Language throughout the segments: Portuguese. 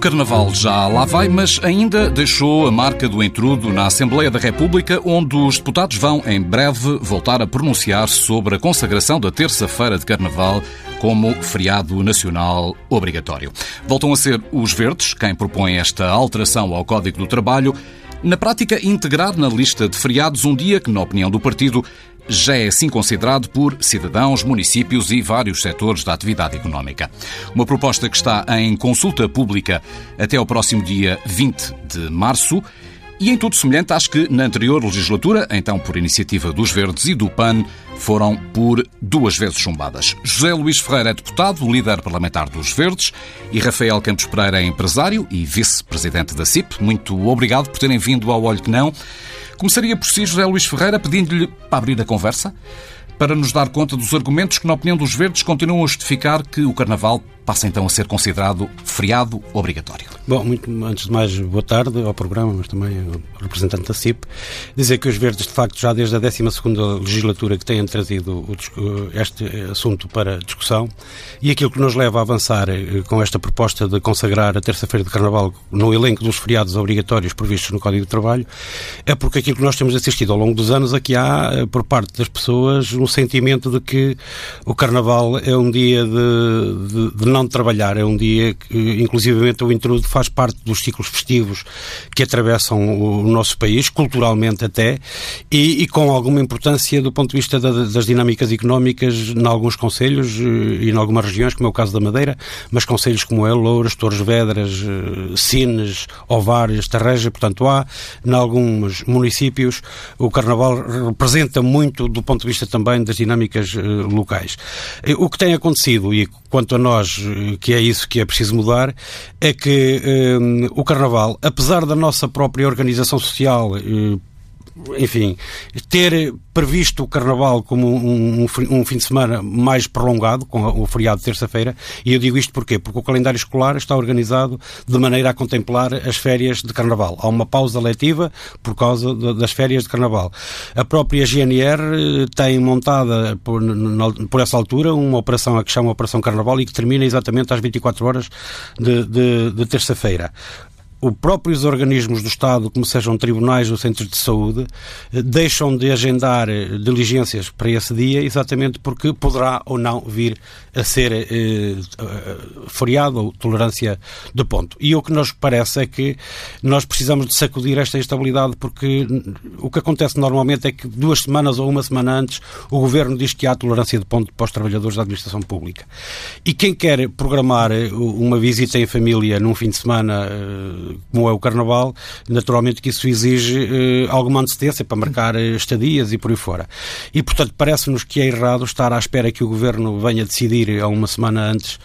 Carnaval já lá vai, mas ainda deixou a marca do entrudo na Assembleia da República, onde os deputados vão, em breve, voltar a pronunciar sobre a consagração da terça-feira de Carnaval como feriado nacional obrigatório. Voltam a ser os verdes quem propõe esta alteração ao Código do Trabalho. Na prática, integrar na lista de feriados um dia que, na opinião do partido, já é assim considerado por cidadãos, municípios e vários setores da atividade económica. Uma proposta que está em consulta pública até ao próximo dia 20 de março. E em tudo semelhante, acho que na anterior legislatura, então por iniciativa dos Verdes e do PAN, foram por duas vezes chumbadas. José Luís Ferreira é deputado, líder parlamentar dos Verdes, e Rafael Campos Pereira é empresário e vice-presidente da CIP. Muito obrigado por terem vindo ao Olho que Não. Começaria por si, José Luís Ferreira, pedindo-lhe para abrir a conversa, para nos dar conta dos argumentos que, na opinião dos Verdes, continuam a justificar que o Carnaval passa então a ser considerado feriado obrigatório. Bom, muito, antes de mais, boa tarde ao programa, mas também ao representante da CIP. Dizer que os Verdes, de facto, já desde a 12 legislatura que têm trazido este assunto para discussão e aquilo que nos leva a avançar eh, com esta proposta de consagrar a terça-feira de Carnaval no elenco dos feriados obrigatórios previstos no Código de Trabalho é porque aquilo que nós temos assistido ao longo dos anos aqui há, eh, por parte das pessoas, um sentimento de que o Carnaval é um dia de, de, de não trabalhar. É um dia que, inclusivamente, o intrudo faz parte dos ciclos festivos que atravessam o nosso país, culturalmente até, e, e com alguma importância do ponto de vista da, das dinâmicas económicas em alguns conselhos eh, e em algumas regiões, como é o caso da Madeira, mas conselhos como é Louras, Torres Vedras, eh, Sines, Ovários, Tarreja, portanto há, em alguns municípios, o Carnaval representa muito do ponto de vista também das dinâmicas eh, locais. O que tem acontecido, e quanto a nós que é isso que é preciso mudar, é que o Carnaval, apesar da nossa própria organização social, enfim, ter previsto o Carnaval como um, um, um, fim de semana mais prolongado, com o feriado de terça-feira, e eu digo isto porquê? Porque o calendário escolar está organizado de maneira a contemplar as férias de Carnaval. Há uma pausa letiva por causa de, das férias de Carnaval. A própria GNR eh, tem montada, por, por, essa altura, uma operação a que chama Operação Carnaval e que termina exatamente às 24 horas de, de, de terça-feira os próprios organismos do Estado, como sejam tribunais ou centros de saúde, eh, deixam de agendar eh, diligências para esse dia, exatamente porque poderá ou não vir a ser eh, eh, feriado tolerância de ponto. E o que nos parece é que nós precisamos de sacudir esta instabilidade, porque o que acontece normalmente é que duas semanas ou uma semana antes o Governo diz que há tolerância de ponto para os trabalhadores da administração pública. E quem quer programar uma visita em família num fim de semana como é o Carnaval, naturalmente que isso exige eh, alguma antecedência para marcar eh, estadias e por aí fora. E, portanto, parece-nos que é errado estar à espera que o Governo venha decidir a uma semana antes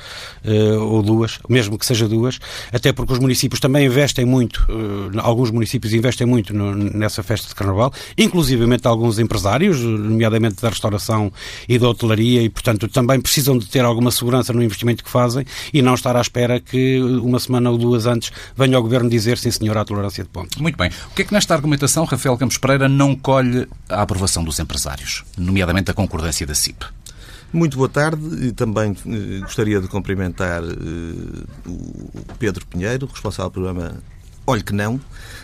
eh, ou duas, mesmo que seja duas, até porque os municípios também investem muito, eh, alguns municípios investem muito no, nessa festa de Carnaval, inclusivamente alguns empresários, nomeadamente da restauração e da hotelaria, e, portanto, também precisam de ter alguma segurança no investimento que fazem e não estar à espera que uma semana ou duas antes venha o Governo dizer sim senhor à tolerância de pontos. Muito bem. O que é que nesta argumentação Rafael Campos Pereira não colhe a aprovação dos empresários, nomeadamente a concordância da CIP? Muito boa tarde e também eh, gostaria de cumprimentar eh, o Pedro Pinheiro, responsável pelo programa Olhe que não,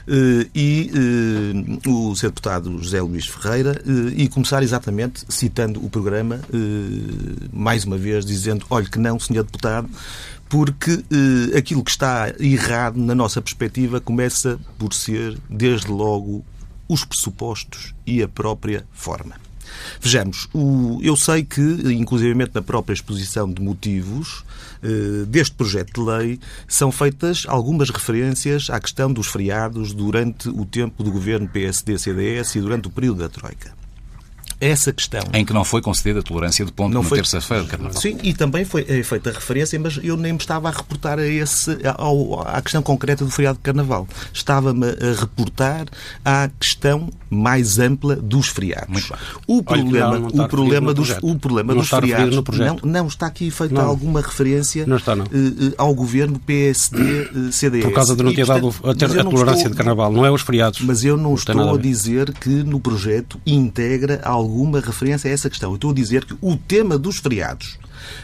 eh, e o Sr. Deputado José Luís Ferreira, e começar exatamente citando o programa, mais uma vez dizendo: Olhe que não, Sr. Deputado, porque eh, aquilo que está errado, na nossa perspectiva, começa por ser, desde logo, os pressupostos e a própria forma. Vejamos, o, eu sei que, inclusivamente na própria exposição de motivos eh, deste projeto de lei, são feitas algumas referências à questão dos feriados durante o tempo do governo PSD-CDS e durante o período da Troika essa questão. Em que não foi concedida a tolerância de ponto não na terça-feira de Carnaval. Sim, e também foi é feita referência, mas eu nem me estava a reportar a esse, ao, à questão concreta do feriado de Carnaval. Estava-me a reportar à questão mais ampla dos feriados. O problema, não, não o problema dos, o problema dos feriados não, não está aqui feita não. alguma referência não está, não. Uh, ao governo PSD-CDS. Por causa de não ter dado a, ter, a tolerância estou, de Carnaval, não é os feriados. Mas eu não estou a dizer que no projeto integra algo alguma referência a essa questão. Eu estou a dizer que o tema dos feriados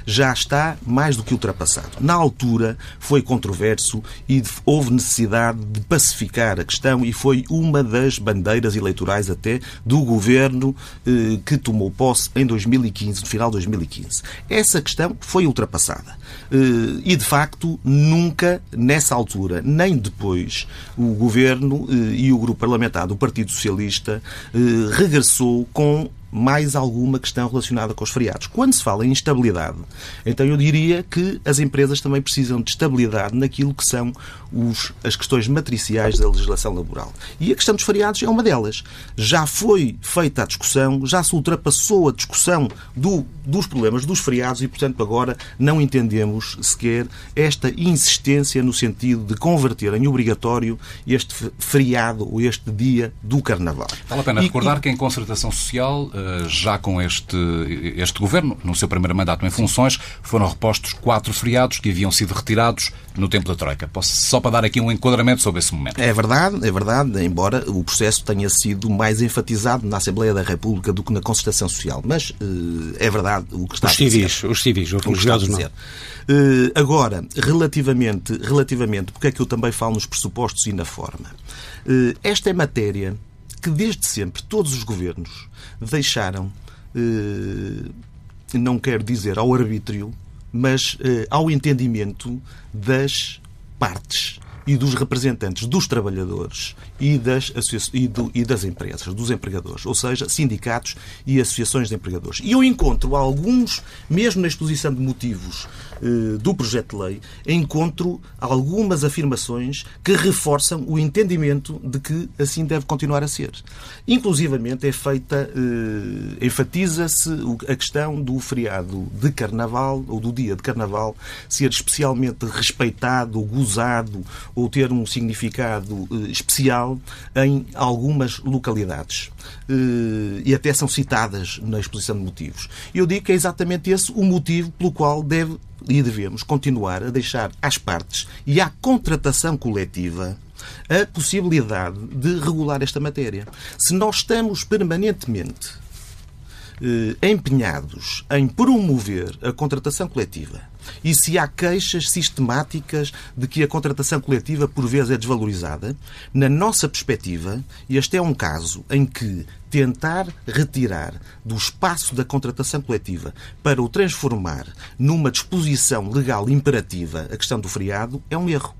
já está mais do que ultrapassado. Na altura foi controverso e houve necessidade de pacificar a questão e foi uma das bandeiras eleitorais até do governo eh, que tomou posse em 2015, no final de 2015. Essa questão foi ultrapassada. Eh, e, de facto, nunca, nessa altura, nem depois, o governo eh, e o grupo parlamentar do Partido Socialista regressou com mais alguma questão relacionada com os feriados. Quando se fala em instabilidade, então eu diria que as empresas também precisam de estabilidade naquilo que são os, as questões matriciais da legislação laboral. E a questão dos feriados é uma delas. Já foi feita a discussão, já se ultrapassou a discussão do, dos problemas dos feriados e, portanto, agora não entendemos sequer esta insistência no sentido de converter em obrigatório este feriado ou este dia do Carnaval. Vale a pena e, recordar e... que em concertação social já com este, este governo, no seu primeiro mandato em funções, foram repostos quatro feriados que haviam sido retirados no tempo da Troika. Posso, só para dar aqui um enquadramento sobre esse momento. É verdade, é verdade, embora o processo tenha sido mais enfatizado na Assembleia da República do que na concertação social. Mas uh, é verdade o que está os a dizer. Civis, os civis, os religiosos não. Uh, agora, relativamente, relativamente, porque é que eu também falo nos pressupostos e na forma? Uh, esta é matéria que desde sempre todos os governos deixaram, eh, não quero dizer ao arbítrio, mas eh, ao entendimento das partes e dos representantes dos trabalhadores e das, e, do, e das empresas, dos empregadores, ou seja, sindicatos e associações de empregadores. E eu encontro alguns, mesmo na exposição de motivos eh, do projeto de lei, encontro algumas afirmações que reforçam o entendimento de que assim deve continuar a ser. Inclusivamente é feita, eh, enfatiza-se a questão do feriado de Carnaval, ou do dia de Carnaval, ser especialmente respeitado, gozado ou ter um significado eh, especial em algumas localidades. E até são citadas na exposição de motivos. Eu digo que é exatamente esse o motivo pelo qual deve e devemos continuar a deixar às partes e à contratação coletiva a possibilidade de regular esta matéria. Se nós estamos permanentemente eh, empenhados em promover a contratação coletiva e se há queixas sistemáticas de que a contratação coletiva por vezes é desvalorizada, na nossa perspectiva, este é um caso em que tentar retirar do espaço da contratação coletiva para o transformar numa disposição legal imperativa a questão do feriado é um erro.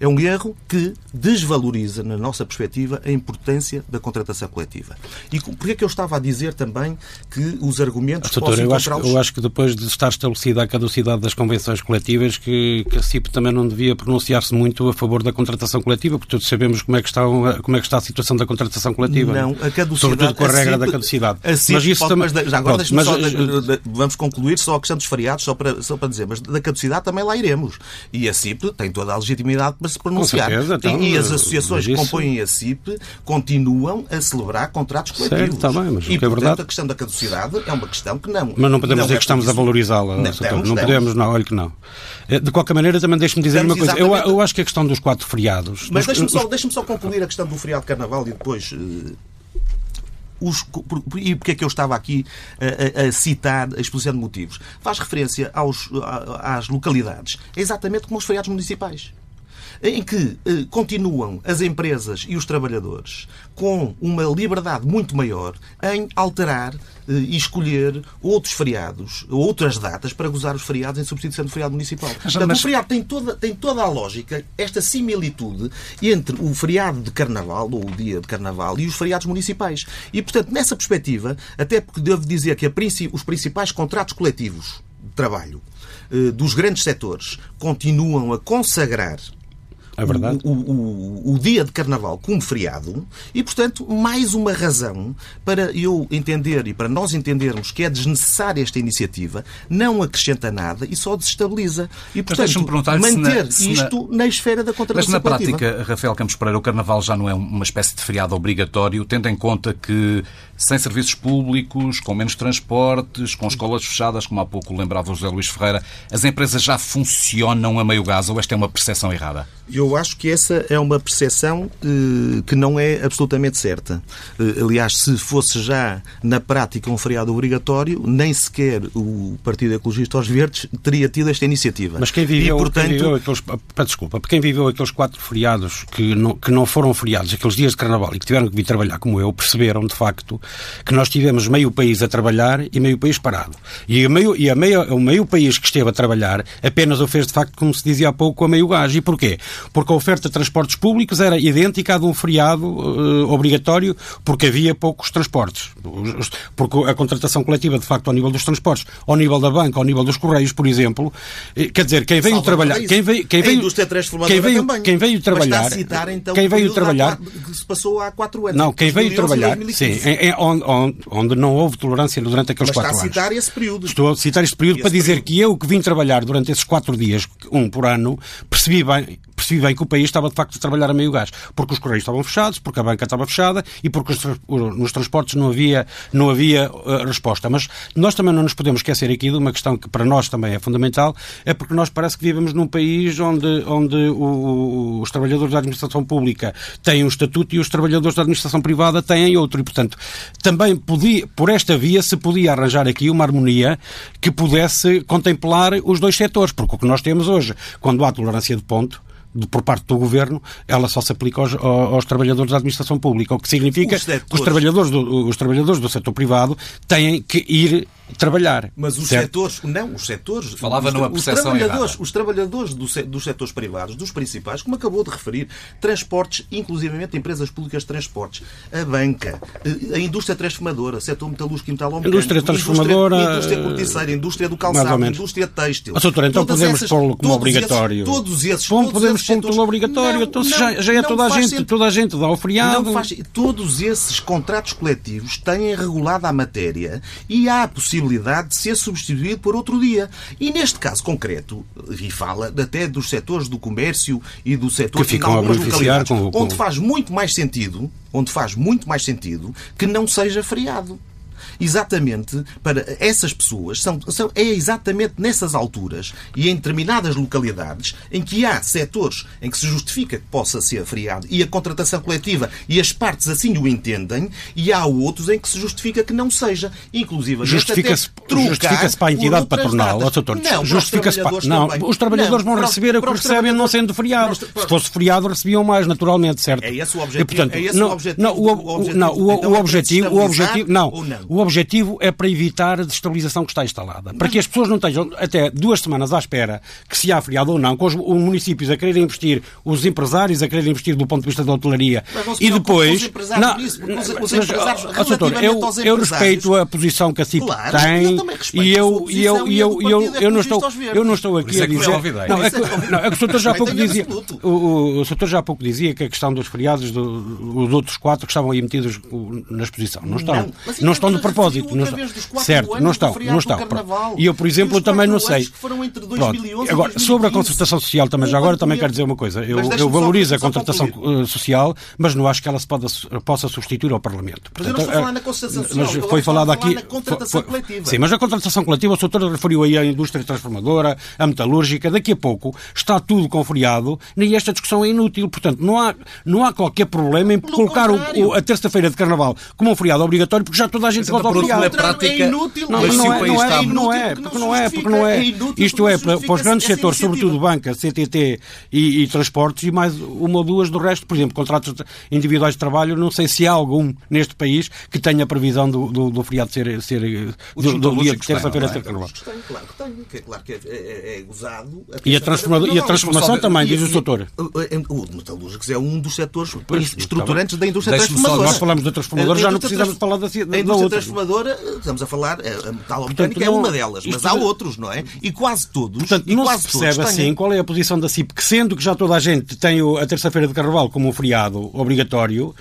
É um erro que desvaloriza, na nossa perspectiva, a importância da contratação coletiva. E por é que eu estava a dizer também que os argumentos Doutor, eu acho, eu acho que depois de estar estabelecida a caducidade das convenções coletivas, que, que a CIP também não devia pronunciar-se muito a favor da contratação coletiva, porque todos sabemos como é que está, como é que está a situação da contratação coletiva. Não, a caducidade... Sobretudo com a, a regra CIP, da caducidade. A CIP mas isso pode, também... Mas, já agora Pronto, mas, só, eh, vamos concluir só a questão dos feriados, só para, só para dizer, mas da caducidade também lá iremos. E a CIP tem toda a legitimidade para se pronunciar. Certeza, então, e as associações que compõem a CIP continuam a celebrar contratos coletivos. Certo, está bem, mas e, é portanto, verdade... a questão da caducidade é uma questão que não... Mas não podemos não dizer é que estamos a valorizá-la. Não, não podemos, não, olha que não. Eh, de qualquer maneira, também deixe-me dizer uma coisa. Eu, eu, acho que a questão dos quatro feriados... Mas deixe-me só, deixe só concluir a questão do feriado de Carnaval e depois... Uh, os, e porque é que eu estava aqui a, a, a, citar a exposição de motivos? Faz referência aos, às localidades. É exatamente como os feriados municipais em que eh, continuam as empresas e os trabalhadores com uma liberdade muito maior em alterar eh, e escolher outros feriados, outras datas para gozar os feriados em substituição do feriado municipal. Mas, Portanto, mas... o feriado tem toda, tem toda a lógica, esta similitude entre o feriado de Carnaval, ou o dia de Carnaval, e os feriados municipais. E, portanto, nessa perspectiva, até porque devo dizer que a, os principais contratos coletivos de trabalho eh, dos grandes setores continuam a consagrar é verdade. O, o, o, dia de Carnaval como feriado e, portanto, mais uma razão para eu entender e para nós entendermos que é desnecessária esta iniciativa, não acrescenta nada e só desestabiliza. E, portanto, manter se na, isto na... na... esfera da contratação Mas na prática, Rafael Campos Pereira, o Carnaval já não é uma espécie de feriado obrigatório, tendo em conta que sem serviços públicos, com menos transportes, com escolas fechadas, como há pouco lembrava o José Luís Ferreira, as empresas já funcionam a meio gás ou esta é uma percepção errada? Eu acho que essa é uma percepção eh, que não é absolutamente certa. Eh, aliás, se fosse já na prática um feriado obrigatório, nem sequer o Partido Ecologista aos Verdes teria tido esta iniciativa. Mas quem viveu, e, portanto... quem viveu aqueles. Desculpa, quem viveu aqueles quatro feriados que não, que não foram feriados, aqueles dias de carnaval e que tiveram que vir trabalhar como eu, perceberam de facto que nós tivemos meio país a trabalhar e meio país parado. E, a meio, e a meio, o meio país que esteve a trabalhar apenas o fez de facto, como se dizia há pouco, a meio gás. E porquê? Porque a oferta de transportes públicos era idêntica à de um feriado uh, obrigatório, porque havia poucos transportes. Porque a contratação coletiva, de facto, ao nível dos transportes, ao nível da banca, ao nível dos correios, por exemplo, eh, quer dizer, quem veio trabalhar, quem veio, quem veio, quem veio, quem veio trabalhar, citar, então, quem veio trabalhar, que se passou há quatro anos. Não, quem veio trabalhar, sim, é, é onde, onde, não houve tolerância durante aqueles Mas quatro anos. Está a citar esse período. Estou a citar este período esse para dizer período. que eu que vim trabalhar durante esses quatro dias, um por ano, percebi bem, percebi bem que o país estava de facto a trabalhar a meio gás. Porque os correios estavam fechados, porque a banca estava fechada e porque nos transportes não havia, não havia uh, resposta. Mas nós também não nos podemos esquecer aqui de uma questão que para nós também é fundamental, é porque nós parece que vivemos num país onde, onde o, os trabalhadores da administração pública têm um estatuto e os trabalhadores da administração privada têm outro. E, portanto, também podia, por esta via se podia arranjar aqui uma harmonia que pudesse contemplar os dois setores, porque o que nós temos hoje, quando há tolerância de ponto, por parte do governo, ela só se aplica aos, aos, trabalhadores da administração pública, o que significa os que os trabalhadores, do, os trabalhadores do setor privado têm que ir trabalhar. Mas os certo? setores, não, os setores, falava os, numa percepção os trabalhadores, os trabalhadores do, dos setores privados, dos principais, como acabou de referir, transportes, inclusivamente empresas públicas de transportes, a banca, a indústria transformadora, setor metalúrgico e metalomecânico, indústria transformadora, indústria, indústria corticeira, indústria do calçado, indústria têxtil. Ah, doutor, então podemos pô-lo como obrigatório. Esses, todos esses, Bom, todos podemos pô-lo como obrigatório. Não, então não, já, já é toda a gente, sentido. toda a gente dá o feriado. Faz, todos esses contratos coletivos têm regulada a matéria e há a possibilidade de ser substituído por outro dia. E neste caso concreto, e fala até dos setores do comércio e do setor que ficam algumas localidades, com, com... onde faz muito mais sentido, onde faz muito mais sentido que não seja feriado exatamente para essas pessoas, são, são, é exatamente nessas alturas e em determinadas localidades em que há setores em que se justifica que possa ser feriado e a contratação coletiva e as partes assim o entendem, e há outros em que se justifica que não seja. Inclusive, justifica-se justifica para a entidade patronal, ó, doutor, não, justifica-se para, não, os trabalhadores não, vão receber o que recebem não sendo feriado. Se fosse feriado, recebiam mais, naturalmente, certo? É esse o objetivo. E, portanto, é esse não, o objetivo. Não, o, o, não, o, então o objetivo, o objetivo, não, o objetivo é para evitar a destabilização que está instalada. Para que as pessoas não estejam até duas semanas à espera que se há feriado ou não, com os, os municípios a quererem investir, os empresários a quererem investir do ponto de vista da hotelaria e depois. Não, eu, eu respeito a posição que a CIP claro, tem e eu, e eu, e eu, eu, eu, não estou, eu não estou aqui a dizer. Não, é que, não, é que o Soutor já há pouco dizia. O, o Soutor já há pouco dizia que a questão dos feriados, do, os outros quatro que estavam aí metidos na exposição, não estão. Não estão de propósito. Não estão. Certo, não estão. Não estão. E eu, por exemplo, também não sei. Pronto. Agora, sobre a concertação social, também já agora também quero dizer uma coisa. Eu, eu valorizo a contratação social, mas não acho que ela se pode, possa substituir ao Parlamento. Portanto, mas eu não estou a falar na concertação social. Foi falado aqui. Na contratação foi, coletiva. Sim, mas a contratação coletiva, o Soutor referiu aí a indústria transformadora, a metalúrgica. Daqui a pouco está tudo com feriado e esta discussão é inútil. Portanto, não há, não há qualquer problema em Pelo colocar o, a terça-feira de carnaval como um feriado obrigatório, porque já toda a gente volta feriado. É prática, é inútil. Não, mas não, é, não, é, não é, porque não é, porque não é. Isto é para, os grandes setores, sobretudo banca, CTT e, e, transportes, e mais uma ou duas do resto. Por exemplo, contratos individuais de trabalho, não sei se há algum neste país que tenha previsão do, do, do feriado ser, ser do, do dia de terça-feira ser carnaval. Claro que tem, que é claro que é, é, é gozado. E a, e a transformação também, diz o doutor. O metalúrgicos é um dos setores estruturantes da indústria transformadora. Nós falamos da transformadora, já não precisamos falar da, da, transformadora, estamos a falar, a metalomecânica é uma delas, mas há outros, não é? E quase todos. Portanto, não se percebe assim qual é a posição da CIP, que sendo que já toda a gente tem a terça-feira de carnaval como um feriado obrigatório,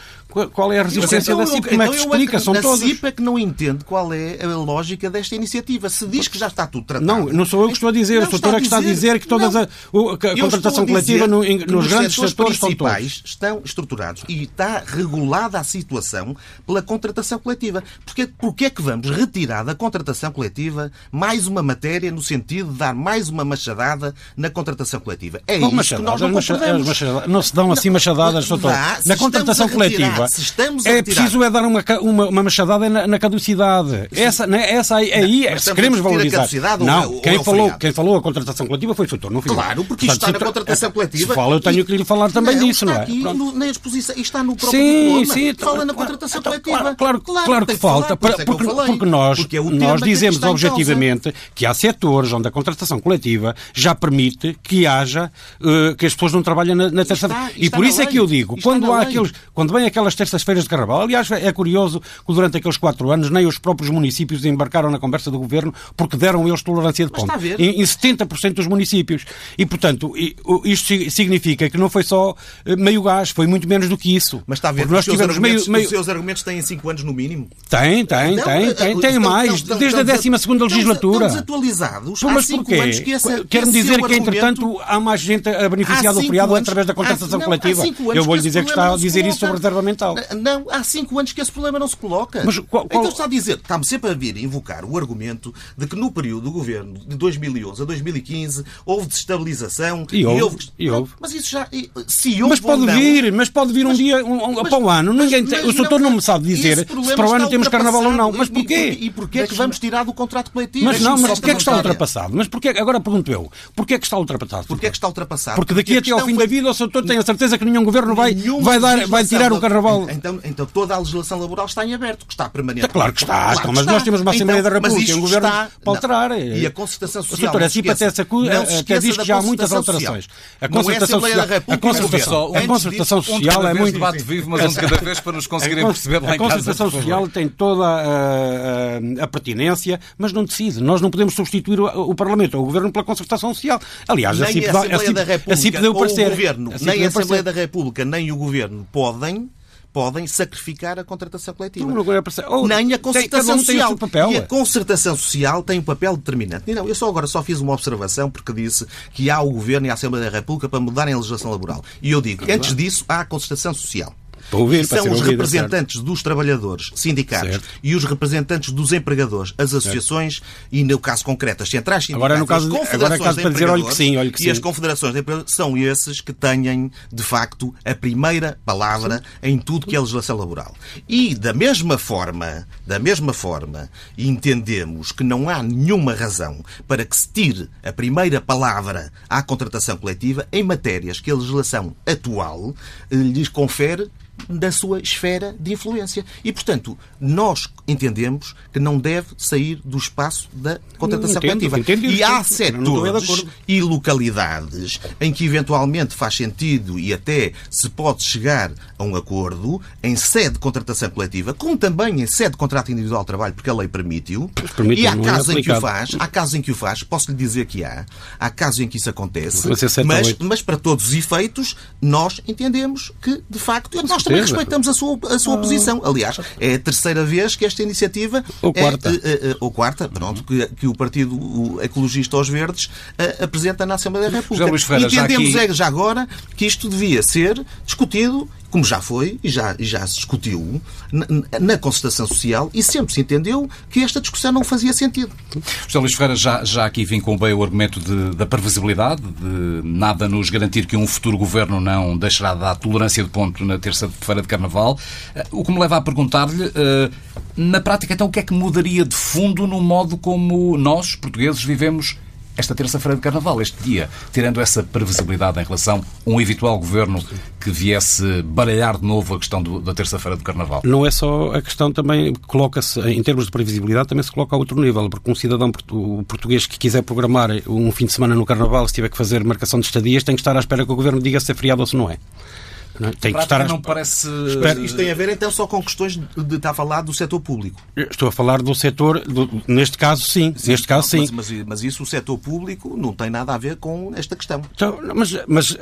qual é a resistência da CIP? Como é que então explica? São todos. A CIP é que não entende qual é a lógica desta iniciativa. Se diz que já está tudo tratado. Não, não sou eu que estou a dizer. Não, o doutor é que está a dizer que toda a, contratação coletiva no, em, nos grandes setores estão todos. estão estruturados e está regulada a situação pela contratação coletiva. Porque, porque é que vamos retirar da contratação coletiva mais uma matéria no sentido de dar mais uma machadada na contratação coletiva? É Bom, isso que nós não concordamos. Não se dão assim machadadas, doutor. Na contratação coletiva é preciso é dar uma, uma, uma machadada na, na caducidade. Essa, né, essa aí, aí é, se queremos valorizar. Não, quem, é falou, quem falou a contratação coletiva foi o doutor, não fui Claro, porque isto está na contratação coletiva. Se fala, eu tenho que lhe falar também não, disso, não é? No, na exposição, está no próprio sim, diploma, sim, fala na contratação então, coletiva. Claro, claro, claro que falta, falar, porque, porque, nós, porque é nós dizemos que objetivamente que há setores onde a contratação coletiva já permite que haja, uh, que as pessoas não trabalhem na, na terça E por isso é que eu digo, quando há aqueles, quando vem aquelas terças-feiras de carnaval, aliás, é curioso que durante aqueles quatro anos nem os próprios municípios embarcaram na conversa do governo porque deram eles tolerância de ponto. Em, em 70% dos municípios. E, portanto, isto significa que não foi só eh, meio gás, foi muito menos do que isso. Mas está a ver, nós os, tivemos meio, meio... os seus argumentos têm 5 anos no mínimo? Tem, tem, não, tem, tem, tem mais, estão, desde a 12 legislatura. Estão desatualizados. Pô, mas porquê? Quer-me dizer que, entretanto, há mais gente a beneficiar do feriado através da contratação coletiva. Eu vou-lhe dizer que está a dizer isso sobre a Não, há 5 anos que esse problema não se coloca. Mas qual, qual... Então está a dizer, está-me sempre a vir invocar o argumento de que no período do governo de 2011 a 2015 houve desestabilização e houve. E houve... E houve. Mas isso já. Se houve mas pode não, vir, mas pode vir um mas, dia um, um, mas, para o ano. Ninguém mas, tem, o doutor não, não me sabe dizer se para o ano temos carnaval ou não. Mas porquê? E, e porquê é que vamos tirar do contrato coletivo? Mas não, mas porquê é que está ultrapassado? Mas porquê, agora pergunto eu, porquê é que está ultrapassado? Porquê é que está ultrapassado? Porque daqui até ao fim da vida o doutor tem a certeza que nenhum governo vai, vai, dar, vai tirar o carnaval. Então, então toda a legislação laboral está em aberto, que está permanente. Claro que está, claro mas nós temos uma Assembleia da República e um governo pode alterar. E a concertação social. Doutor, a CIP até até diz que já há muitas alterações. A concertação social, a concertação, a concertação social é muito. debate vivo, mas um de cada vez para nos conseguirem perceber lá A concertação social tem toda a, pertinência, mas não decide. Nós não podemos substituir o, Parlamento ou o Governo pela concertação social. Aliás, a CIP, a da República, deu parecer. O governo, nem a Assembleia da República, nem o Governo podem podem sacrificar a contratação coletiva. Não, não, oh, Nem a concertação tem, social. Papel, e a concertação social tem um papel determinante. E não, eu só agora só fiz uma observação porque disse que há o Governo e a Assembleia da República para mudarem a legislação laboral. E eu digo, é antes disso, há a concertação social. Ouvir, são os representantes certo. dos trabalhadores, sindicatos, certo. e os representantes dos empregadores, as associações certo. e, no caso concreto, as centrais sindicais, agora, no caso, as confederações agora é caso de dizer, olha que sim, olha que e sim. as confederações de empregadores são esses que têm, de facto, a primeira palavra sim. em tudo que é legislação laboral. E, da mesma forma, da mesma forma, entendemos que não há nenhuma razão para que se tire a primeira palavra à contratação coletiva em matérias que a legislação atual eh, lhes confere da sua esfera de influência. E, portanto, nós entendemos que não deve sair do espaço da contratação entendo, coletiva. Entendo, e há setores e localidades em que eventualmente faz sentido e até se pode chegar a um acordo em sede de contratação coletiva, como também em sede de contrato individual de trabalho, porque a lei permite-o. E há é casos é em que o faz, há casos em que o faz, posso lhe dizer que há, há casos em que isso acontece, mas, mas para todos os efeitos, nós entendemos que, de facto, nós também respeitamos a sua, a sua ah. posição. Aliás, é a terceira vez que esta iniciativa. Ou quarta. É, é, é, ou quarta, pronto, que, que o Partido Ecologista aos Verdes uh, apresenta na Assembleia da República. Ferreira, Entendemos já, aqui... já agora que isto devia ser discutido como já foi e já, já se discutiu na, na, concertação social e sempre se entendeu que esta discussão não fazia sentido. José Luís Ferreira já, já aqui com bem o argumento de, da previsibilidade, de nada nos garantir que um futuro governo não deixará de dar tolerância de ponto na terça-feira de Carnaval. Eh, o que me leva a perguntar-lhe, eh, na prática, então, o que é que mudaria de fundo no modo como nós, portugueses, vivemos esta terça-feira de Carnaval, este dia, tirando essa previsibilidade em relação a um eventual governo que viesse baralhar de novo a questão do, da terça-feira do Carnaval? Não é só a questão também, coloca-se, em termos de previsibilidade, também se coloca a outro nível, porque um cidadão português que quiser programar um fim de semana no Carnaval, se tiver que fazer marcação de estadias, tem que estar à espera que o governo diga se é feriado ou se não é. Não, é? tem que estar não parece. Isto tem a ver então só com questões de estar a falar do setor público. Estou a falar do setor, do, neste caso sim, sim neste caso sim. Mas, mas, mas, isso o setor público não tem nada a ver com esta questão. Então, mas, mas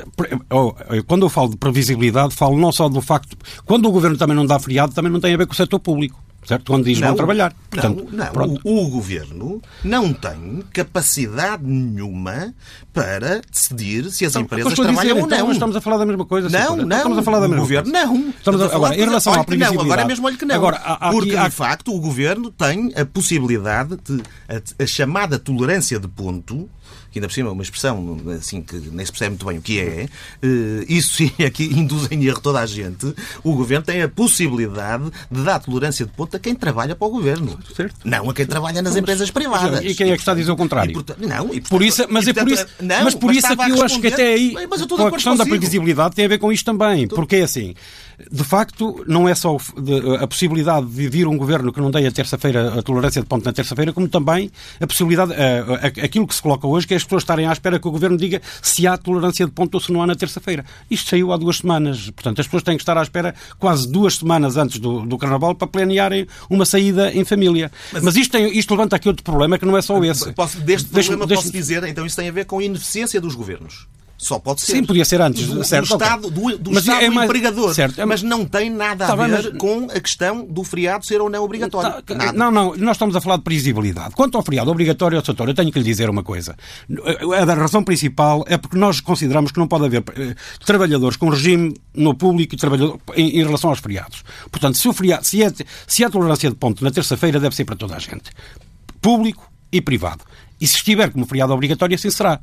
oh, quando eu falo de previsibilidade, falo não só do facto. Quando o governo também não dá feriado, também não tem a ver com o setor público certo? Quando diz não, vão trabalhar. Portanto, não, não. O, o, governo não tem capacidade nenhuma para decidir se as então, empresas trabalham dizer, ou então, não. estamos a falar da mesma coisa. Não, não. Estamos a falar da mesma o governo, coisa. Não. Estamos a, agora, em relação à previsibilidade... Não, agora é mesmo olho que não. Agora, há, há, Porque, há... de facto, o governo tem a possibilidade de... a, a chamada tolerância de ponto que ainda por cima é uma expressão assim, que nem se percebe muito bem o que é, eh, isso sim é que induz em erro toda a gente. O Governo tem a possibilidade de dar tolerância de ponto a quem trabalha para o Governo. Certo. Não a quem trabalha nas empresas privadas. E quem é que está a dizer o contrário? E, portanto, não, e, portanto, por isso, mas é por isso, não, mas por isso é que eu acho que até aí, com a questão da previsibilidade tem a ver com isto também. Porque é assim, de facto, não é só a possibilidade de vir um governo que não dê a terça-feira a tolerância de ponto na terça-feira, como também a possibilidade, aquilo que se coloca hoje, que é as pessoas estarem à espera que o governo diga se há tolerância de ponto ou se não há na terça-feira. Isto saiu há duas semanas. Portanto, as pessoas têm que estar à espera quase duas semanas antes do, do Carnaval para planearem uma saída em família. Mas, Mas isto, tem, isto levanta aqui outro problema que não é só esse. Posso, deste problema deixa, posso dizer, então isso tem a ver com a ineficiência dos governos. Só pode ser. Sim, podia ser antes. Do, certo, do Estado, do, do mas Estado é mais, empregador. Certo, é mas não tem nada a tá ver mas... com a questão do feriado ser ou não obrigatório. Tá, não, não. Nós estamos a falar de previsibilidade. Quanto ao feriado obrigatório, doutor, eu tenho que lhe dizer uma coisa. A razão principal é porque nós consideramos que não pode haver eh, trabalhadores com regime no público e trabalhador em, em relação aos feriados. Portanto, se, o feriado, se, é, se há tolerância de ponto na terça-feira, deve ser para toda a gente. Público e privado. E se estiver como feriado obrigatório, assim será.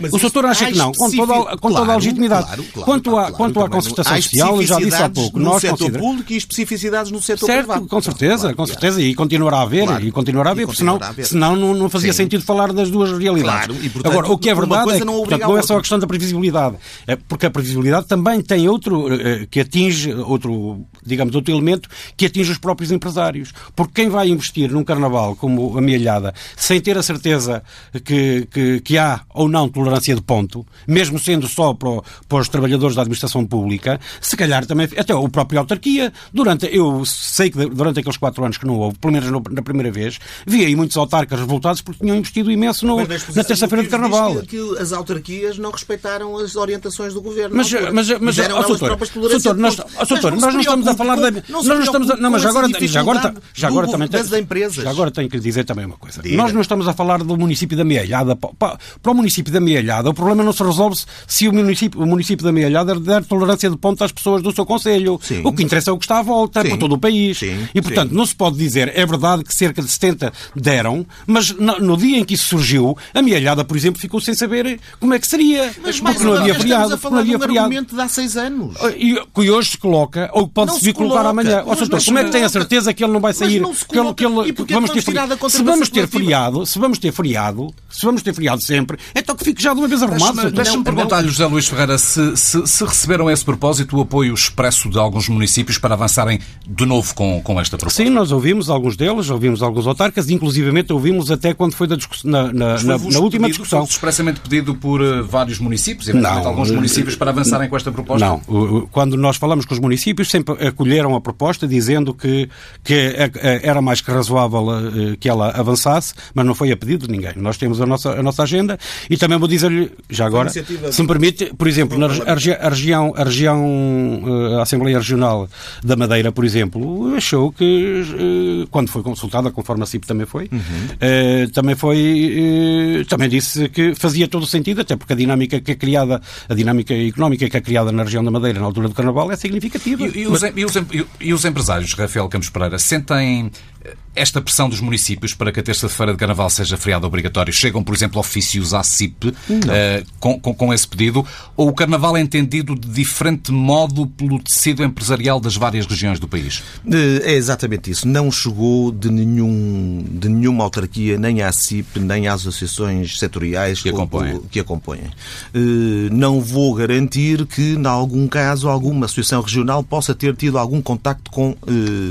Mas o doutor acha que não, com toda, com toda a legitimidade. Claro, claro, quanto, à, claro, quanto à concertação social, já disse há pouco, no nós setor consideramos... público e especificidades no setor certo, privado. com certeza, com certeza, e continuará a haver, e continuará a haver, porque senão, senão não, não fazia Sim. sentido falar das duas realidades. E, portanto, Agora, o que é verdade é que não, portanto, não é só a questão da previsibilidade, é porque a previsibilidade também tem outro eh, que atinge, outro, digamos, outro elemento que atinge os próprios empresários. Porque quem vai investir num carnaval como a Mialhada, sem ter a certeza que, que, que há ou não tolerância de ponto, mesmo sendo só para, o, para, os trabalhadores da administração pública, se calhar também, até o próprio autarquia, durante, eu sei que durante aqueles quatro anos que não houve, pelo menos no, na primeira vez, vi aí muitos autarcas revoltados porque tinham investido imenso no, na terça-feira de Carnaval. Que, que as autarquias não respeitaram as orientações do governo. Mas, mas, mas, ó, doutor, doutor, nós, ó, doutor, nós não estamos a falar da. Nós não estamos a, não, mas já agora, já agora, já agora também já agora tenho que lhe dizer também uma coisa. Nós não estamos a falar do município da. Para, para o município da Mealhada, o problema não se resolve se o município, o município da Mealhada der tolerância de ponto às pessoas do seu Conselho. Sim. O que interessa é o que está à volta, é Sim. por todo o país. Sim. E, portanto, Sim. não se pode dizer, é verdade que cerca de 70 deram, mas no, no dia em que isso surgiu, a Mealhada, por exemplo, ficou sem saber como é que seria. Mas, porque não havia feriado. Porque não havia um argumento de há seis anos. E que hoje se coloca, ou pode-se vir colocar amanhã. Ó, doutor, como é que tem a certeza que ele não vai sair? Não que ele, que ele, que vamos ter feriado? Se vamos ter feriado, se vamos ter feriado, se vamos ter feriado sempre, então que fique já de uma vez arrumado. Deixa-me perguntar-lhe, José Luís Ferreira, se, se, se, receberam esse propósito o apoio expresso de alguns municípios para avançarem de novo com, com esta proposta. Sim, nós ouvimos alguns deles, ouvimos alguns autarcas, inclusivamente ouvimos até quando foi da na, na, na, na última pedido, discussão. Foi expressamente pedido por uh, vários municípios, eventualmente alguns municípios, para avançarem com esta proposta? Não. Quando nós falamos com os municípios, sempre acolheram a proposta dizendo que, que era mais que razoável uh, que ela avançasse, mas não foi a pedido de ninguém. Nós temos a nossa, a nossa agenda e também vou dizer-lhe, já agora, se me permite, por exemplo, na a, região, a região, eh, a Assembleia Regional da Madeira, por exemplo, achou que, eh, quando foi consultada, conforme a CIP também foi, uhum. também foi, também disse que fazia todo o sentido, até porque a dinâmica que é criada, a dinâmica económica que é criada na região da Madeira na altura do Carnaval é significativa. E, e, os, e, os, e os empresários, Rafael Campos Pereira, sentem esta pressão dos municípios para que a terça-feira de Carnaval seja feriado obrigatório? Chegam, por exemplo, ofícios à CIP uh, com, com, com, esse pedido? Ou o Carnaval é entendido de diferente modo pelo tecido empresarial das várias regiões do país? É exatamente isso. Não chegou de, nenhum, de nenhuma autarquia, nem à CIP, nem às associações setoriais que acompanhem. Que acompanhem. Uh, não vou garantir que, em algum caso, alguma associação regional possa ter tido algum contacto com uh,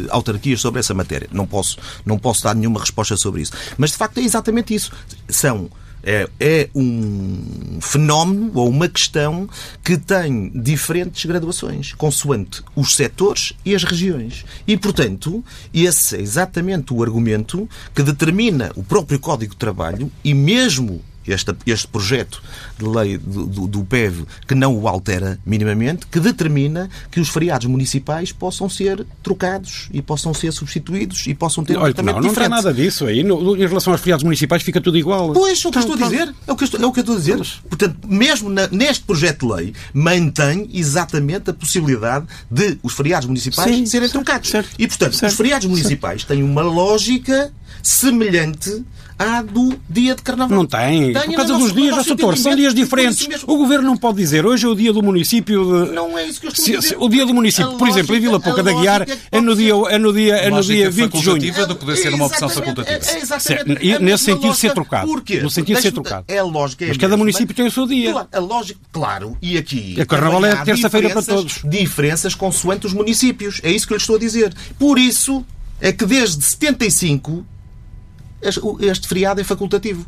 autarquias sobre essa matéria. Não posso posso, não posso dar nenhuma resposta sobre isso. Mas, de facto, é exatamente isso. São É, é um fenómeno ou uma questão que tem diferentes graduações, consoante os setores e as regiões. E, portanto, esse é exatamente o argumento que determina o próprio Código de Trabalho e mesmo este, este projeto de lei do, do, do, PEV que não o altera minimamente, que determina que os feriados municipais possam ser trocados e possam ser substituídos e possam ter Olha, um tratamento não, diferente. Não tem nada disso aí. No, em relação aos feriados municipais fica tudo igual. Pois, é o que estou a dizer. É o que, estou, é o que eu estou a dizer. Portanto, mesmo na, neste projeto de lei, mantém exatamente a possibilidade de os feriados municipais Sim, serem certo, trocados. Certo, e, portanto, certo, os feriados municipais têm uma lógica semelhante à do dia de carnaval. Não tem. tem Por causa dos dias, ó, doutor, são dias diferentes. O governo não pode dizer hoje é o dia do município. De... Não é isso que eu estou se, a dizer. o dia do município, a por exemplo, em Vila Pouca da Guiar, é no dia, é no dia, é no dia 20 de junho. de poder ser uma opção facultativa. É, é exatamente. E, nesse sentido, ser trocado. Porquê? No sentido de ser trocado. É lógica. É Mas cada município tem o seu dia. A lógica, claro. E aqui. A carnaval é terça-feira para todos. Diferenças consoante os municípios. É isso que eu lhe estou a dizer. Por isso é que desde 75 este feriado é facultativo.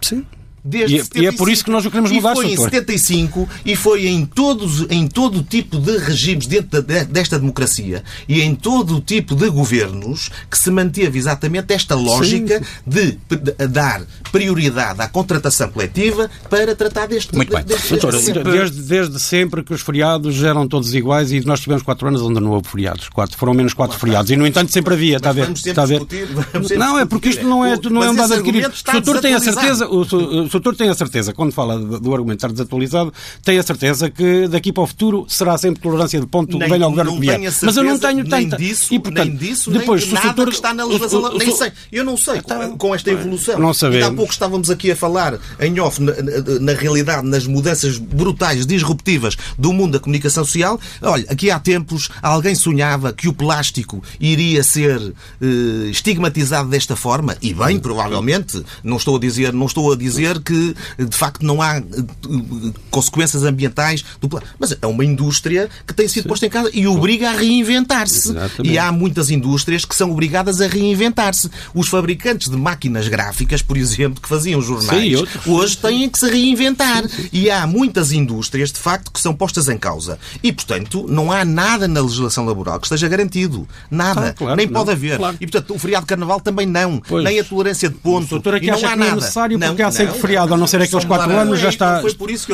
Sim. Desde e, 75, é, e é por isso que nós o queremos mudar, e foi doutor. em 75 e foi em, todos, em todo o tipo de regimes dentro desta democracia e em todo o tipo de governos que se manteve exatamente esta lógica de, de, dar prioridade à contratação coletiva para tratar deste... Muito bem. Deste, doutor, desde, desde sempre que os feriados eram todos iguais e nós tivemos quatro anos onde não houve feriados. Quatro, foram menos quatro feriados. E, no entanto, sempre havia. Está a ver? Está a ver? Discutir, não, é porque isto não é, não é um dado adquirido. O doutor tem a certeza... O, o doutor tem a certeza, quando fala do argumento estar desatualizado, tem a certeza que daqui para o futuro será sempre tolerância de ponto nem, venha ao governo que vier. Mas eu não tenho tanta. Disso, e, portanto, nem disso, depois, nem de nada que está na legislação. O, o, nem sei. Eu não sei então, com esta evolução. Não sabemos. há pouco estávamos aqui a falar em off, na, na, na, realidade, nas mudanças brutais, disruptivas do mundo da comunicação social. Olha, aqui há tempos alguém sonhava que o plástico iria ser eh, estigmatizado desta forma, e bem, provavelmente, não estou a dizer, não estou a dizer que de facto não há eh, consequências ambientais do Mas é uma indústria que tem sido Sim. posta em casa e obriga a reinventar-se. E há muitas indústrias que são obrigadas a reinventar-se. Os fabricantes de máquinas gráficas, por exemplo, que faziam jornais, Sim, hoje têm que se reinventar. Sim, e há muitas indústrias, de facto, que são postas em causa. E, portanto, não há nada na legislação laboral que esteja garantido. Nada. Ah, claro, Nem não, pode haver. Claro. E, portanto, o feriado de carnaval também não. Pois. Nem a tolerância de ponto. O doutor aqui e não há nada. é necessário porque não, há sempre feriado, a não ser aqueles quatro anos, já está,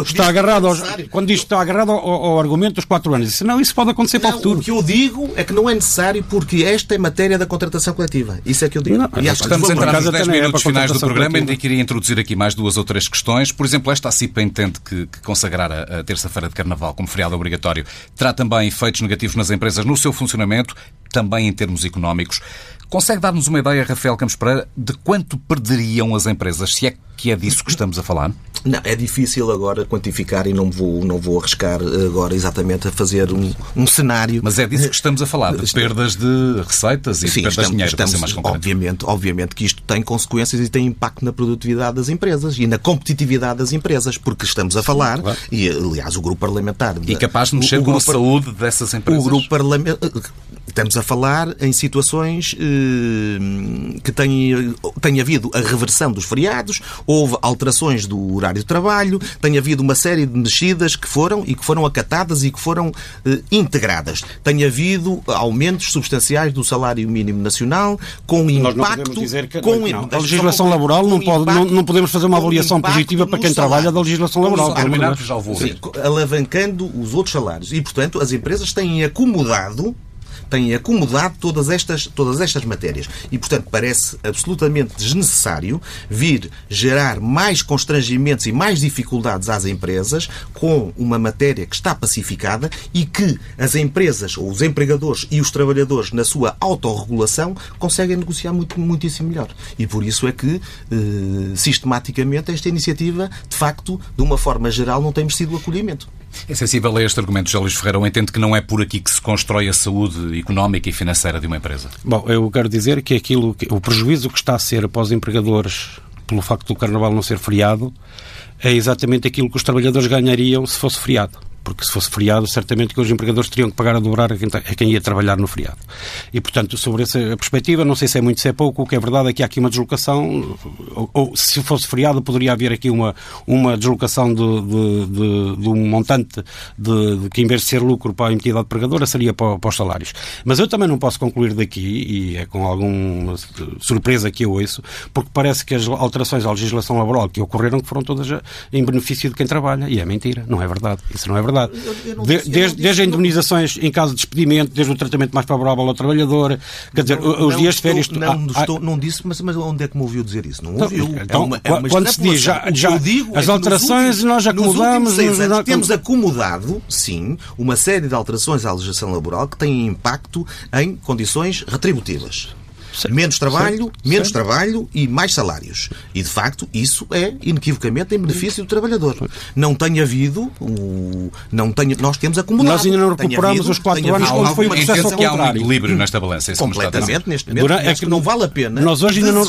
está agarrado aos, quando diz está agarrado ao, ao, argumento dos quatro anos. Disse, não, isso pode acontecer não, para o futuro. O que eu digo é que não é necessário porque esta é matéria da contratação coletiva. Isso é que eu digo. Não, e estamos a entrar nos 10 minutos finais do programa. Ainda queria introduzir aqui mais duas ou três questões. Por exemplo, esta a CIPA entende que, que consagrar a, a terça-feira de Carnaval como feriado obrigatório terá também efeitos negativos nas empresas no seu funcionamento, também em termos económicos. Consegue dar-nos uma ideia, Rafael Campos Pereira, de quanto perderiam as empresas, se é que é disso que estamos a falar? Não, é difícil agora quantificar e não vou, não vou arriscar agora exatamente a fazer um, um cenário. Mas é disso que estamos a falar, de perdas de receitas e Sim, de perdas estamos, de dinheiro, estamos, para ser mais concreto. Obviamente, obviamente que isto tem consequências e tem impacto na produtividade das empresas e na competitividade das empresas, porque estamos a falar, claro. e aliás o grupo parlamentar... E capaz de mexer o, com grupo, a saúde dessas empresas. O grupo parlamentar... Estamos a falar em situações eh, que têm, tem havido a reversão dos feriados, houve alterações do horário de trabalho, tem havido uma série de mexidas que foram e que foram acatadas e que foram eh, integradas. Tem havido aumentos substanciais do salário mínimo nacional com Nós impacto. Não dizer que, com, não, a legislação laboral não, pode, impacto, não, não, podemos fazer uma avaliação positiva para quem trabalha da legislação laboral. Já vou Sim, alavancando os outros salários. E, portanto, as empresas têm acomodado têm acomodado todas estas, todas estas matérias. E, portanto, parece absolutamente desnecessário vir gerar mais constrangimentos e mais dificuldades às empresas com uma matéria que está pacificada e que as empresas, ou os empregadores e os trabalhadores, na sua autorregulação, conseguem negociar muito, muitíssimo melhor. E por isso é que, eh, sistematicamente, esta iniciativa, de facto, de uma forma geral, não tem merecido acolhimento. É sensível a este argumento, José Luís Ferreira, ou entende que não é por aqui que se constrói a saúde económica e financeira de uma empresa? Bom, eu quero dizer que aquilo, que, o prejuízo que está a ser para os empregadores pelo facto do Carnaval não ser feriado é exatamente aquilo que os trabalhadores ganhariam se fosse feriado. Porque se fosse feriado, certamente que os empregadores teriam que pagar a dobrar a quem, a quem ia trabalhar no feriado. E, portanto, sobre essa perspectiva, não sei se é muito, se é pouco, o que é verdade é que há aqui uma deslocação, ou, ou se fosse feriado, poderia haver aqui uma, uma deslocação de, de, de, de um montante de, que, em vez de ser lucro para a entidade pregadora, seria para, para os salários. Mas eu também não posso concluir daqui, e é com alguma surpresa que eu ouço, porque parece que as alterações à legislação laboral que ocorreram que foram todas em benefício de quem trabalha. E é mentira, não é verdade. Isso não é verdade. Eu, eu disse, desde, desde as indemnizações em caso de despedimento, desde o tratamento mais favorável ao trabalhador, quer dizer, não, os dias de férias. Não, não, ah, estou, não disse, mas, mas onde é que me ouviu dizer isso? Não então, ouviu. Então, é uma, é uma quando se diz, já, já digo, as é alterações últimos, nós acomodamos. Nos anos, temos acomodado, sim, uma série de alterações à legislação laboral que têm impacto em condições retributivas. Certo. Menos trabalho, certo. menos certo. trabalho e mais salários. E, de facto, isso é inequivocamente em benefício do trabalhador. Não tem havido o... Não tem... Nós temos acumulado. Nós ainda não recuperamos havido, os quatro anos quando foi o processo ao que há um equilíbrio nesta balança. Completamente, neste momento. Durante, é que não vale a pena nós hoje ainda não...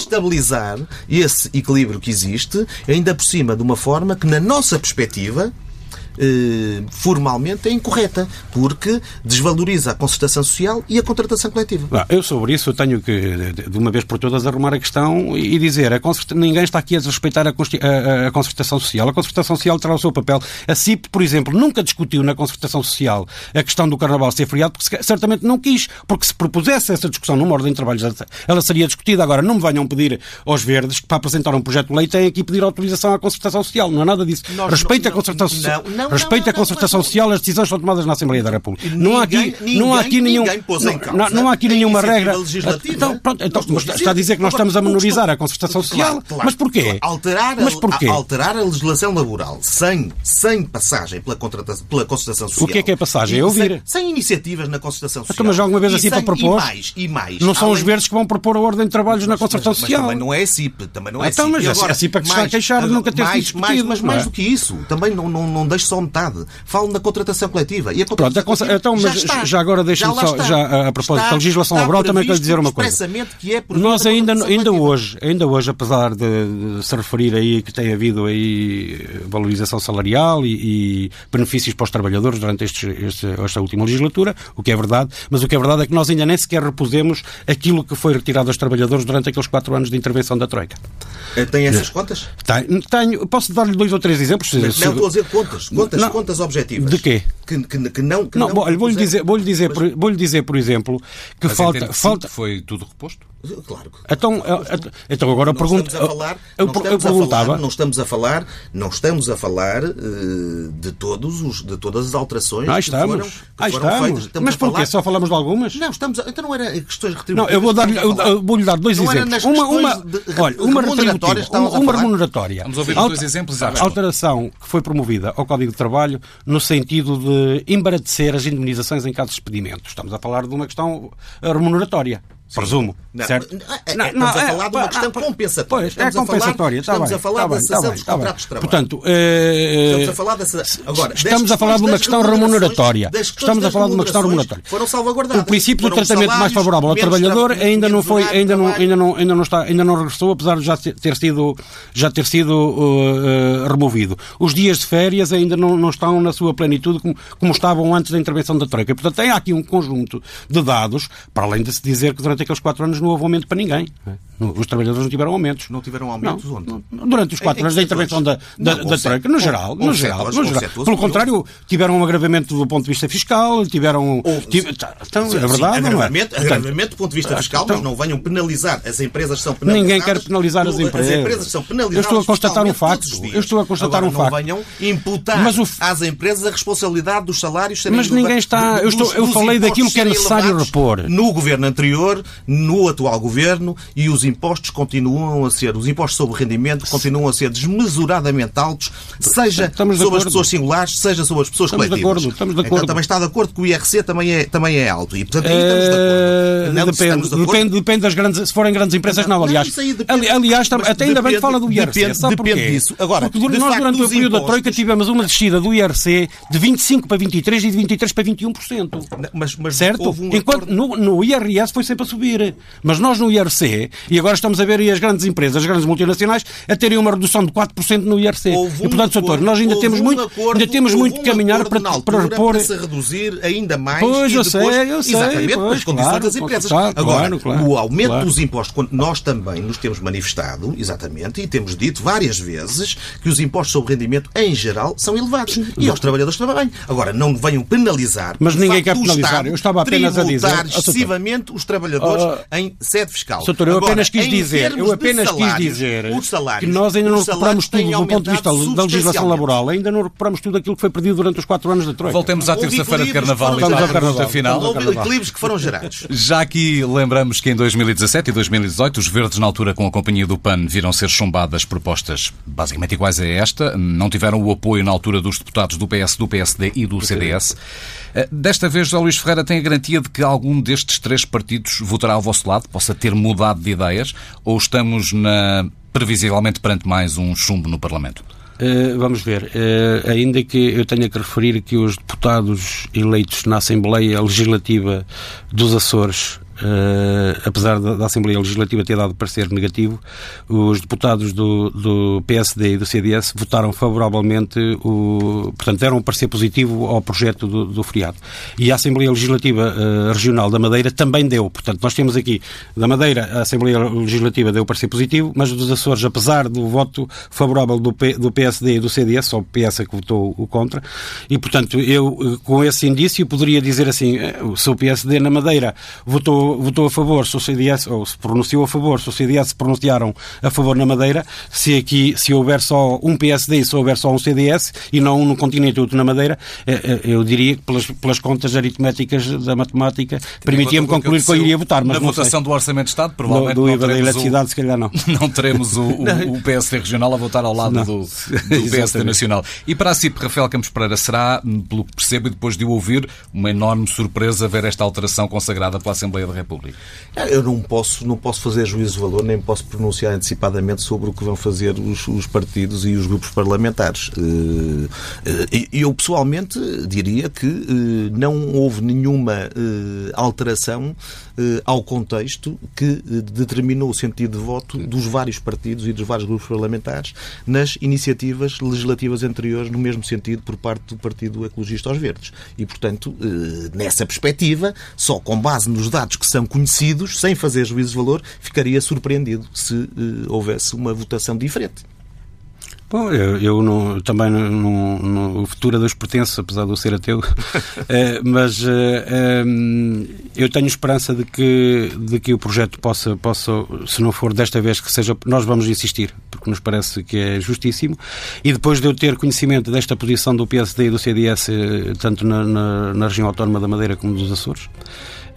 esse equilíbrio que existe, ainda por cima de uma forma que, na nossa perspectiva, eh, formalmente é incorreta, porque desvaloriza a concertação social e a contratação coletiva. Ah, eu sobre isso tenho que, de uma vez por todas, arrumar a questão e dizer a ninguém está aqui a respeitar a, a, a concertação social. A concertação social terá o seu papel. A CIP, por exemplo, nunca discutiu na concertação social a questão do Carnaval ser feriado, porque certamente não quis, porque se propusesse essa discussão numa ordem de trabalhos, ela seria discutida. Agora, não me venham pedir aos verdes que para apresentar um projeto de lei têm aqui pedir autorização à concertação social. Não há nada disso. Respeita a concertação social. Não, não, Respeito à concertação social, as decisões são tomadas na Assembleia da República. Não há aqui, não há aqui nenhum, não, não há aqui nenhuma regra. Então, pronto, então, está a dizer que nós estamos a menorizar a concertação social, mas porquê? Alterar, mas porquê? alterar a legislação laboral sem, sem passagem pela, pela concertação social. O que é que é passagem? É ouvir. Sem, sem iniciativas na concertação social. Então, mas alguma vez assim para propor? E mais, e mais. Não são os verdes que vão propor a ordem de trabalhos na concertação social. Mas também não é a CIP. Também não é então, mas a CIP é que está a queixar de nunca ter sido discutido. Mas mais do que isso, também não, não, não deixo só metade. Falo na contratação coletiva. E a contratação Pronto, coletiva então, mas já, já agora deixe-me só, está. já a propósito está, da legislação laboral, também quero dizer uma coisa. Que é Nós ainda, ainda hoje, ainda hoje, apesar de, se referir aí que tem havido aí valorização salarial e, e benefícios para os trabalhadores durante este, este, esta última legislatura, o que é verdade, mas o que é verdade é que nós ainda nem sequer repusemos aquilo que foi retirado aos trabalhadores durante aqueles quatro anos de intervenção da Troika. Eh, tem essas contas? Tenho. tenho posso dar-lhe dois ou três exemplos? Não, não estou a dizer contas. Contas, não, contas objetivas. De quê? Que, que, que não, que não, não vou-lhe dizer, vou -lhe dizer, mas... vou dizer, por exemplo, que mas falta. falta... Foi tudo reposto? Claro. Então, então agora eu pergunto. Estamos a falar, eu, não estamos eu perguntava. A falar, não estamos a falar, não estamos a falar uh, de, todos os, de todas as alterações ah, estamos. que foram, que ah, foram estamos. feitas. Estamos Mas porquê? Falar... Só falamos de algumas? Não, estamos a... então não era questões retributivas. Não, eu vou dar, vou-lhe dar dois não exemplos. Uma, uma, de, olha, uma remuneratória. Uma, uma remuneratória. Vamos ouvir os dois exemplos. A alteração que foi promovida ao Código de Trabalho no sentido de embaratecer as indemnizações em caso de expedimento. Estamos a falar de uma questão remuneratória. Presumo. Não, certo? Não, é, não, estamos a falar é, de uma questão compensatória. Estamos é compensatória. estamos a falar da cessação dos contratos de trabalho. Portanto, estamos a falar dessa. Agora, estamos a falar de uma questão remuneratória. Estamos a falar de uma questão remuneratória. Foram salvaguardadas. O princípio do tratamento mais favorável ao trabalhador ainda não foi, ainda não, ainda não, ainda não está, ainda não regressou, apesar de já ter sido, já ter sido uh, removido. Os dias de férias ainda não, não estão na sua plenitude como, como estavam antes da intervenção da Troika. Portanto, tem aqui um conjunto de dados, para além de se dizer que durante aqueles quatro anos não houve aumento para ninguém. Os trabalhadores não tiveram aumentos. Não tiveram aumentos não, onde? Durante os quatro anos da intervenção da, da, não, da Troika, no geral. No geral, no geral. Pelo contrário, tiveram um agravamento do ponto de vista fiscal, tiveram. Tá, então, é verdade, não é? Agravamento do ponto de vista fiscal, mas não venham penalizar. As empresas são penalizadas. Ninguém quer penalizar as empresas. As empresas são penalizadas. Eu estou a constatar um facto. Eu estou a constatar um facto. Não venham imputar às empresas a responsabilidade dos salários serem Mas ninguém está. Eu, estou, eu falei daquilo que é necessário repor. No governo anterior, no atual governo, e os impostos continuam a ser, os impostos sobre rendimento continuam a ser desmesuradamente altos, seja estamos sobre as pessoas singulares, seja sobre as pessoas estamos coletivas. De acordo, estamos de então, acordo. Então também está de acordo que o IRC também é, também é alto. E, portanto, aí estamos de acordo. Não, depende, de acordo. depende, depende das grandes, se forem grandes empresas, não. não aliás, depende, aliás até ainda bem que fala do IRC. Depende, sabe depende porquê? disso. Agora, Porque nós, facto, durante o período impostos... da Troika, tivemos uma descida do IRC de 25 para 23 e de 23 para 21%. Mas, mas certo? Um Enquanto acordo... no, no IRS foi sempre a subir. Mas nós no IRC, e agora estamos a ver aí as grandes empresas, as grandes multinacionais, a terem uma redução de 4% no IRC. Houve e, portanto, doutor, nós ainda temos um muito, acordo, ainda temos muito um caminhar para, para repor. Para se reduzir ainda mais. Pois, eu depois, sei, eu sei. Exatamente, pois, as condições claro, das empresas. Claro, Agora, claro, o aumento dos impostos, quando nós também nos temos manifestado, exatamente, e temos dito várias vezes que os impostos sobre rendimento, em geral, são elevados. E aos trabalhadores também. Agora, não venham penalizar. Mas ninguém quer penalizar. Eu estava apenas a dizer- Oh, excessivamente os trabalhadores Oh, em sede fiscal. Doutor, eu Agora, apenas quis dizer, eu apenas quis dizer os salários, que nós ainda não recuperamos tudo do ponto de vista da legislação laboral, ainda não recuperamos tudo aquilo que foi perdido durante os quatro anos da Troika. Voltemos à terça-feira de Carnaval e gerados. pergunta final. Houve equilíbrios que foram gerados. Já aqui lembramos que em 2017 e 2018 os verdes, na altura com a companhia do PAN, viram ser chumbadas propostas basicamente iguais a esta. Não tiveram o apoio na altura dos deputados do PS, do PSD e do CDS. Eh, Desta vez, José Luís Ferreira tem a garantia de que algum destes três partidos votará ao vosso lado, possa ter mudado de ideias, ou estamos na, previsivelmente perante mais um chumbo no Parlamento? Uh, vamos ver. Uh, ainda que eu tenha que referir que os deputados eleitos na Assembleia Legislativa dos Açores, uh, apesar da, da, Assembleia Legislativa ter dado parecer negativo, os deputados do, do, PSD e do CDS votaram favoravelmente, o, portanto, deram um parecer positivo ao projeto do, do feriado. E a Assembleia Legislativa Regional da Madeira também deu. Portanto, nós temos aqui, da Madeira, a Assembleia Legislativa deu parecer positivo, mas dos Açores, apesar do voto favorável do, P, do PSD e do CDS, só o PS é que votou o contra, e portanto eu com esse indício poderia dizer assim, se o PSD na Madeira votou, votou a favor, se o CDS, ou se pronunciou a favor, se o CDS se pronunciaram a favor na Madeira, se aqui, se houver só um PSD e se houver só um CDS, e não um no continente e outro na Madeira, eu diria que pelas, pelas contas aritméticas da matemática, permitia-me concluir que eu iria votar, mas na não votação sei. do Orçamento de Estado, provavelmente do, do não IVA da eletricidade, o, se calhar não. Não teremos o, o, o PSD regional a votar ao lado Não. do, do PSD nacional. E para a CIP, Rafael Campos Pereira, será, pelo que percebo e depois de o ouvir, uma enorme surpresa ver esta alteração consagrada pela Assembleia da República. Eu não posso, não posso fazer juízo de valor, nem posso pronunciar antecipadamente sobre o que vão fazer os, os partidos e os grupos parlamentares. Eh, Eu, pessoalmente, diria que eh, não houve nenhuma eh, alteração ao contexto que determinou o sentido de voto dos vários partidos e dos vários grupos parlamentares nas iniciativas legislativas anteriores no mesmo sentido por parte do Partido Ecologista aos Verdes. E, portanto, nessa perspectiva, só com base nos dados que são conhecidos, sem fazer juízo de valor, ficaria surpreendido se uh, houvesse uma votação diferente. Bom, eu, eu não, também não, não, não, o futuro a Deus pertence, apesar de eu ser ateu, é, mas é, eu tenho esperança de que, de que o projeto possa, possa, se não for desta vez que seja, nós vamos insistir, porque nos parece que é justíssimo, e depois de eu ter conhecimento desta posição do PSD e do CDS, tanto na, na, na região autónoma da Madeira como dos Açores,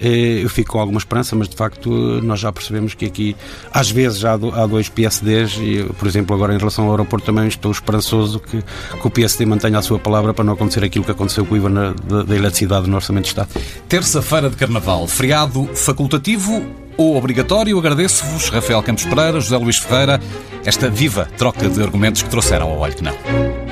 eu fico com alguma esperança, mas de facto nós já percebemos que aqui, às vezes, já há dois PSDs, e, por exemplo, agora em relação ao aeroporto também estou esperançoso que, que o PSD mantenha a sua palavra para não acontecer aquilo que aconteceu com o IVA na, da, da eletricidade no Orçamento de Estado. Terça-feira de Carnaval, feriado facultativo ou obrigatório? Agradeço-vos, Rafael Campos Pereira, José Luís Ferreira, esta viva troca de argumentos que trouxeram ao olho que não.